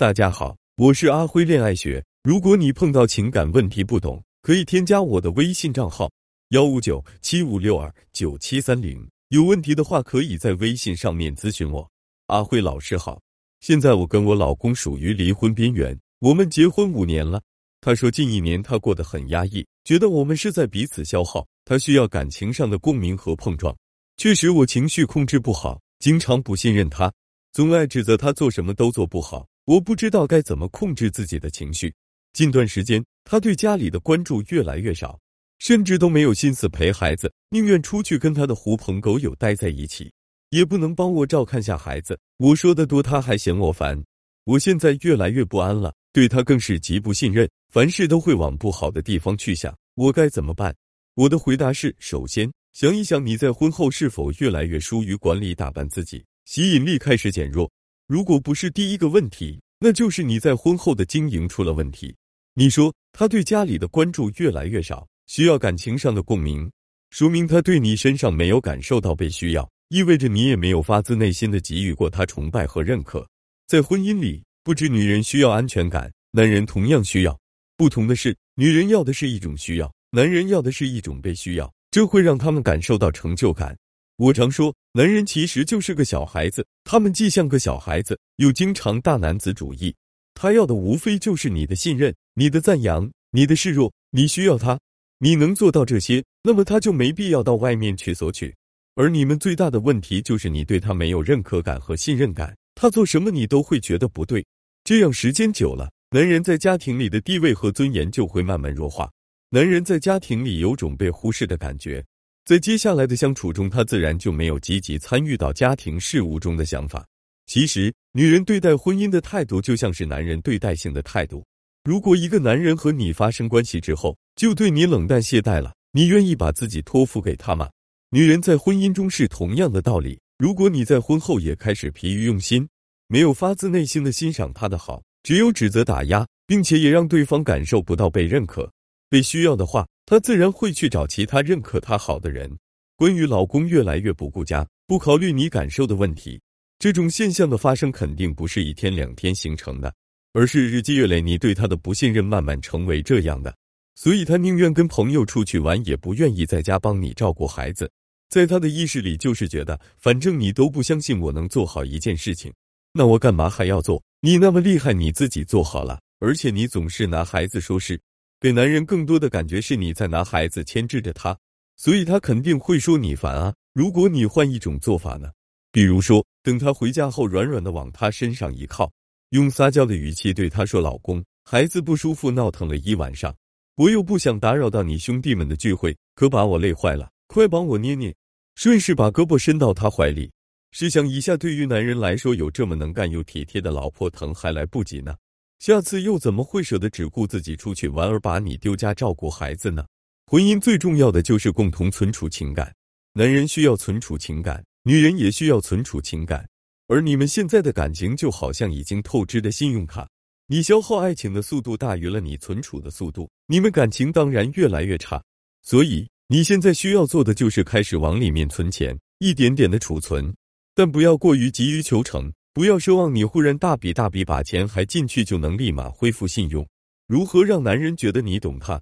大家好，我是阿辉恋爱学。如果你碰到情感问题不懂，可以添加我的微信账号幺五九七五六二九七三零。有问题的话，可以在微信上面咨询我。阿辉老师好，现在我跟我老公属于离婚边缘，我们结婚五年了。他说近一年他过得很压抑，觉得我们是在彼此消耗，他需要感情上的共鸣和碰撞。确实，我情绪控制不好，经常不信任他，总爱指责他做什么都做不好。我不知道该怎么控制自己的情绪。近段时间，他对家里的关注越来越少，甚至都没有心思陪孩子，宁愿出去跟他的狐朋狗友待在一起，也不能帮我照看下孩子。我说的多，他还嫌我烦。我现在越来越不安了，对他更是极不信任，凡事都会往不好的地方去想。我该怎么办？我的回答是：首先，想一想你在婚后是否越来越疏于管理打扮自己，吸引力开始减弱。如果不是第一个问题，那就是你在婚后的经营出了问题。你说他对家里的关注越来越少，需要感情上的共鸣，说明他对你身上没有感受到被需要，意味着你也没有发自内心的给予过他崇拜和认可。在婚姻里，不止女人需要安全感，男人同样需要。不同的是，女人要的是一种需要，男人要的是一种被需要，这会让他们感受到成就感。我常说，男人其实就是个小孩子，他们既像个小孩子，又经常大男子主义。他要的无非就是你的信任、你的赞扬、你的示弱。你需要他，你能做到这些，那么他就没必要到外面去索取。而你们最大的问题就是你对他没有认可感和信任感，他做什么你都会觉得不对。这样时间久了，男人在家庭里的地位和尊严就会慢慢弱化，男人在家庭里有种被忽视的感觉。在接下来的相处中，他自然就没有积极参与到家庭事务中的想法。其实，女人对待婚姻的态度就像是男人对待性的态度。如果一个男人和你发生关系之后就对你冷淡懈怠了，你愿意把自己托付给他吗？女人在婚姻中是同样的道理。如果你在婚后也开始疲于用心，没有发自内心的欣赏他的好，只有指责打压，并且也让对方感受不到被认可、被需要的话。他自然会去找其他认可他好的人。关于老公越来越不顾家、不考虑你感受的问题，这种现象的发生肯定不是一天两天形成的，而是日积月累，你对他的不信任慢慢成为这样的。所以他宁愿跟朋友出去玩，也不愿意在家帮你照顾孩子。在他的意识里，就是觉得反正你都不相信我能做好一件事情，那我干嘛还要做？你那么厉害，你自己做好了，而且你总是拿孩子说事。给男人更多的感觉是你在拿孩子牵制着他，所以他肯定会说你烦啊。如果你换一种做法呢？比如说，等他回家后，软软的往他身上一靠，用撒娇的语气对他说：“老公，孩子不舒服，闹腾了一晚上，我又不想打扰到你兄弟们的聚会，可把我累坏了，快帮我捏捏。”顺势把胳膊伸到他怀里。试想一下，对于男人来说，有这么能干又体贴的老婆，疼还来不及呢。下次又怎么会舍得只顾自己出去玩而把你丢家照顾孩子呢？婚姻最重要的就是共同存储情感，男人需要存储情感，女人也需要存储情感。而你们现在的感情就好像已经透支的信用卡，你消耗爱情的速度大于了你存储的速度，你们感情当然越来越差。所以你现在需要做的就是开始往里面存钱，一点点的储存，但不要过于急于求成。不要奢望你忽然大笔大笔把钱还进去就能立马恢复信用。如何让男人觉得你懂他？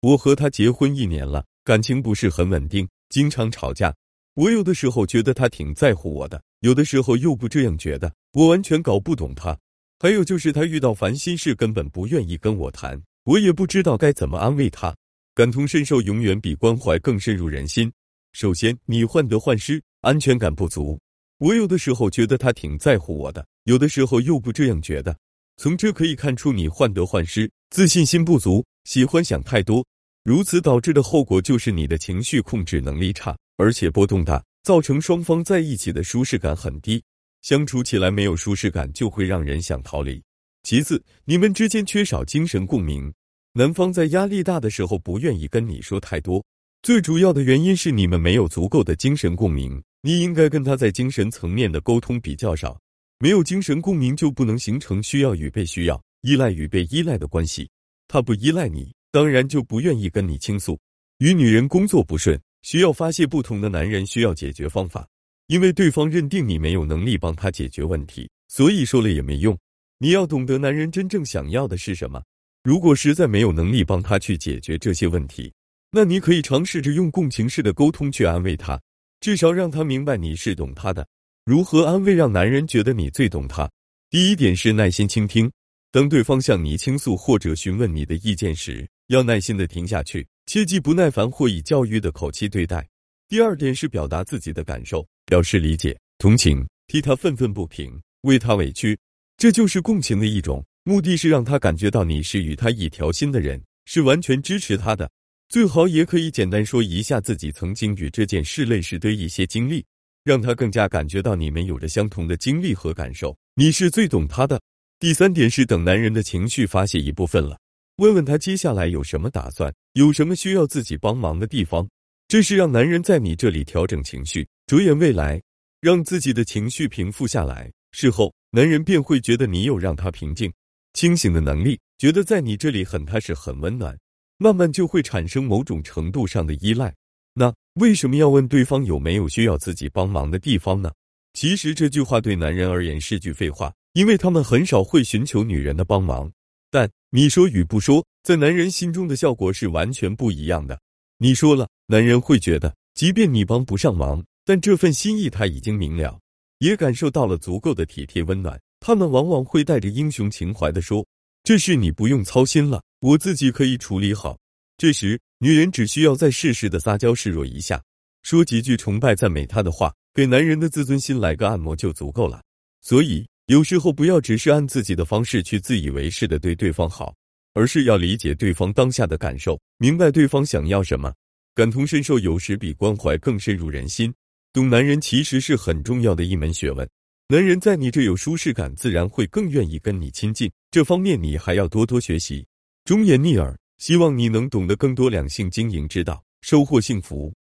我和他结婚一年了，感情不是很稳定，经常吵架。我有的时候觉得他挺在乎我的，有的时候又不这样觉得。我完全搞不懂他。还有就是他遇到烦心事根本不愿意跟我谈，我也不知道该怎么安慰他。感同身受永远比关怀更深入人心。首先，你患得患失，安全感不足。我有的时候觉得他挺在乎我的，有的时候又不这样觉得。从这可以看出你患得患失，自信心不足，喜欢想太多。如此导致的后果就是你的情绪控制能力差，而且波动大，造成双方在一起的舒适感很低，相处起来没有舒适感，就会让人想逃离。其次，你们之间缺少精神共鸣，男方在压力大的时候不愿意跟你说太多，最主要的原因是你们没有足够的精神共鸣。你应该跟他在精神层面的沟通比较少，没有精神共鸣就不能形成需要与被需要、依赖与被依赖的关系。他不依赖你，当然就不愿意跟你倾诉。与女人工作不顺，需要发泄不同的男人需要解决方法，因为对方认定你没有能力帮他解决问题，所以说了也没用。你要懂得男人真正想要的是什么。如果实在没有能力帮他去解决这些问题，那你可以尝试着用共情式的沟通去安慰他，至少让他明白你是懂他的。如何安慰让男人觉得你最懂他？第一点是耐心倾听。当对方向你倾诉或者询问你的意见时，要耐心的听下去，切忌不耐烦或以教育的口气对待。第二点是表达自己的感受，表示理解、同情，替他愤愤不平，为他委屈，这就是共情的一种。目的是让他感觉到你是与他一条心的人，是完全支持他的。最好也可以简单说一下自己曾经与这件事类似的一些经历，让他更加感觉到你们有着相同的经历和感受，你是最懂他的。第三点是等男人的情绪发泄一部分了，问问他接下来有什么打算，有什么需要自己帮忙的地方。这是让男人在你这里调整情绪，着眼未来，让自己的情绪平复下来。事后，男人便会觉得你有让他平静、清醒的能力，觉得在你这里很踏实、很温暖，慢慢就会产生某种程度上的依赖。那为什么要问对方有没有需要自己帮忙的地方呢？其实这句话对男人而言是句废话。因为他们很少会寻求女人的帮忙，但你说与不说，在男人心中的效果是完全不一样的。你说了，男人会觉得，即便你帮不上忙，但这份心意他已经明了，也感受到了足够的体贴温暖。他们往往会带着英雄情怀的说：“这事你不用操心了，我自己可以处理好。”这时，女人只需要再适时的撒娇示弱一下，说几句崇拜赞美他的话，给男人的自尊心来个按摩就足够了。所以。有时候不要只是按自己的方式去自以为是的对对方好，而是要理解对方当下的感受，明白对方想要什么。感同身受有时比关怀更深入人心。懂男人其实是很重要的一门学问。男人在你这有舒适感，自然会更愿意跟你亲近。这方面你还要多多学习。忠言逆耳，希望你能懂得更多两性经营之道，收获幸福。